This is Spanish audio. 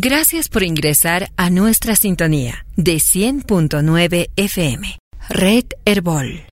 Gracias por ingresar a nuestra sintonía de 100.9 FM. Red Herbol.